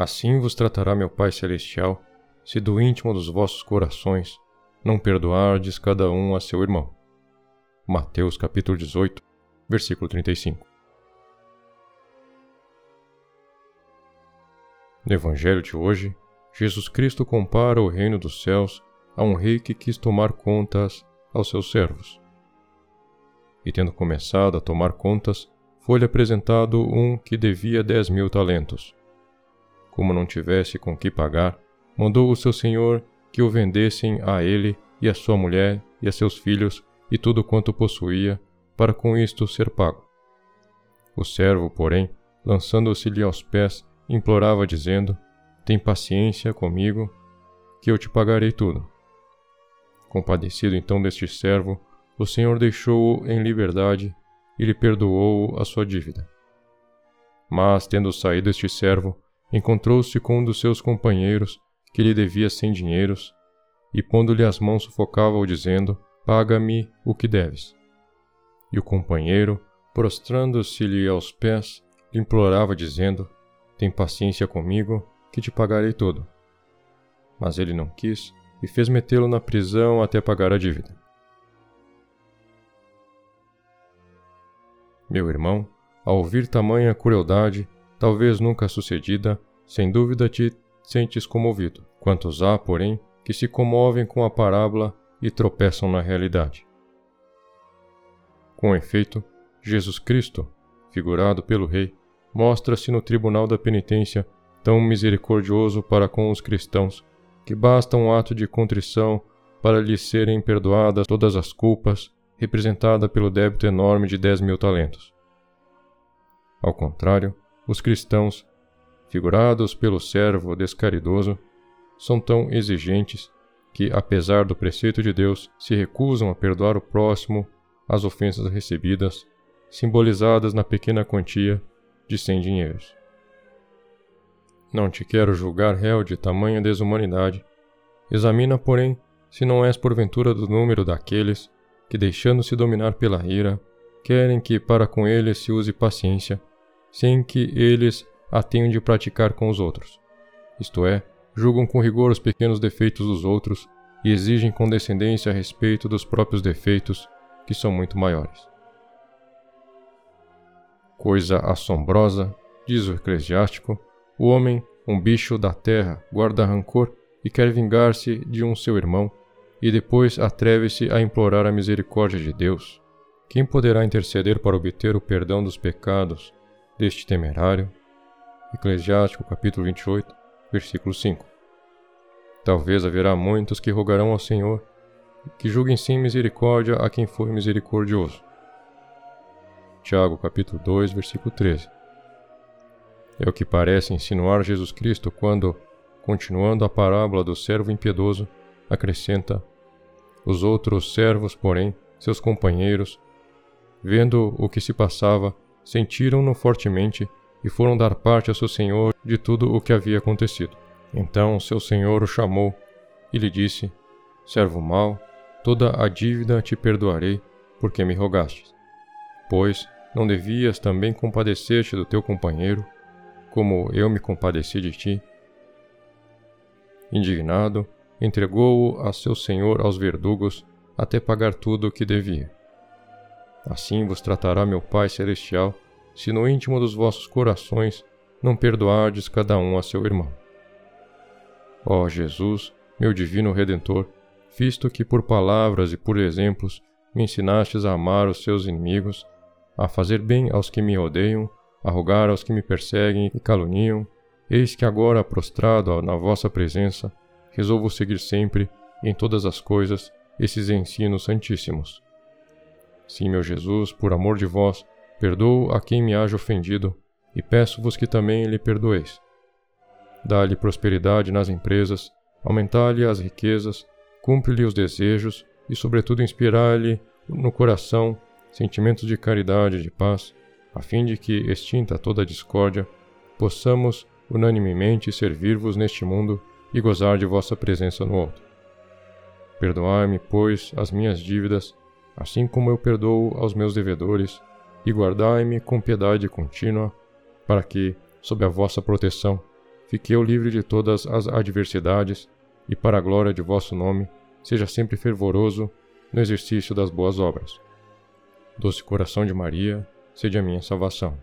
Assim vos tratará meu Pai Celestial, se do íntimo dos vossos corações não perdoardes cada um a seu irmão. Mateus capítulo 18, versículo 35. No Evangelho de hoje, Jesus Cristo compara o reino dos céus a um rei que quis tomar contas aos seus servos. E tendo começado a tomar contas, foi-lhe apresentado um que devia dez mil talentos. Como não tivesse com que pagar, mandou o seu senhor que o vendessem a ele e a sua mulher e a seus filhos e tudo quanto possuía, para com isto ser pago. O servo, porém, lançando-se-lhe aos pés, implorava, dizendo: Tem paciência comigo, que eu te pagarei tudo. Compadecido então deste servo, o Senhor deixou-o em liberdade e lhe perdoou a sua dívida. Mas, tendo saído este servo, encontrou-se com um dos seus companheiros, que lhe devia cem dinheiros, e pondo-lhe as mãos sufocava-o, dizendo: Paga-me o que deves. E o companheiro, prostrando-se-lhe aos pés, lhe implorava, dizendo: Tem paciência comigo, que te pagarei tudo. Mas ele não quis, e fez metê-lo na prisão até pagar a dívida. Meu irmão, ao ouvir tamanha crueldade, talvez nunca sucedida, sem dúvida te sentes comovido. Quantos há, porém, que se comovem com a parábola e tropeçam na realidade? Com efeito, Jesus Cristo, figurado pelo Rei, mostra-se no tribunal da penitência tão misericordioso para com os cristãos que basta um ato de contrição para lhes serem perdoadas todas as culpas, representada pelo débito enorme de dez mil talentos. Ao contrário, os cristãos, figurados pelo servo descaridoso, são tão exigentes que, apesar do preceito de Deus, se recusam a perdoar o próximo as ofensas recebidas, simbolizadas na pequena quantia de cem dinheiros. Não te quero julgar réu de tamanha desumanidade. Examina, porém, se não és porventura do número daqueles que, deixando-se dominar pela ira, querem que para com eles se use paciência, sem que eles a tenham de praticar com os outros. Isto é, julgam com rigor os pequenos defeitos dos outros e exigem condescendência a respeito dos próprios defeitos, que são muito maiores. Coisa assombrosa, diz o eclesiástico, o homem, um bicho da terra, guarda rancor e quer vingar-se de um seu irmão, e depois atreve-se a implorar a misericórdia de Deus. Quem poderá interceder para obter o perdão dos pecados deste temerário? Eclesiástico capítulo 28, versículo 5. Talvez haverá muitos que rogarão ao Senhor que julguem sem misericórdia a quem foi misericordioso. Tiago capítulo 2, versículo 13. É o que parece insinuar Jesus Cristo quando, continuando a parábola do servo impiedoso, acrescenta: Os outros servos, porém, seus companheiros, vendo o que se passava, sentiram-no fortemente e foram dar parte a seu senhor de tudo o que havia acontecido. Então seu senhor o chamou e lhe disse: Servo mau, toda a dívida te perdoarei, porque me rogastes. Pois não devias também compadecer-te do teu companheiro, como eu me compadeci de ti. Indignado, entregou-o a seu senhor aos verdugos até pagar tudo o que devia. Assim vos tratará meu Pai Celestial, se no íntimo dos vossos corações não perdoardes cada um a seu irmão. Ó Jesus, meu divino Redentor, visto que por palavras e por exemplos me ensinastes a amar os seus inimigos, a fazer bem aos que me odeiam a rogar aos que me perseguem e caluniam, eis que agora, prostrado na vossa presença, resolvo seguir sempre, em todas as coisas, esses ensinos santíssimos. Sim, meu Jesus, por amor de vós, perdoo a quem me haja ofendido, e peço-vos que também lhe perdoeis. Dá-lhe prosperidade nas empresas, aumentar-lhe as riquezas, cumpre-lhe os desejos e, sobretudo, inspirar-lhe no coração sentimentos de caridade e de paz, a fim de que, extinta toda a discórdia, possamos unanimemente servir-vos neste mundo e gozar de vossa presença no outro. Perdoai-me, pois, as minhas dívidas, assim como eu perdoo aos meus devedores, e guardai-me com piedade contínua, para que, sob a vossa proteção, fique eu livre de todas as adversidades, e para a glória de vosso nome, seja sempre fervoroso no exercício das boas obras. Doce coração de Maria, sede a minha salvação.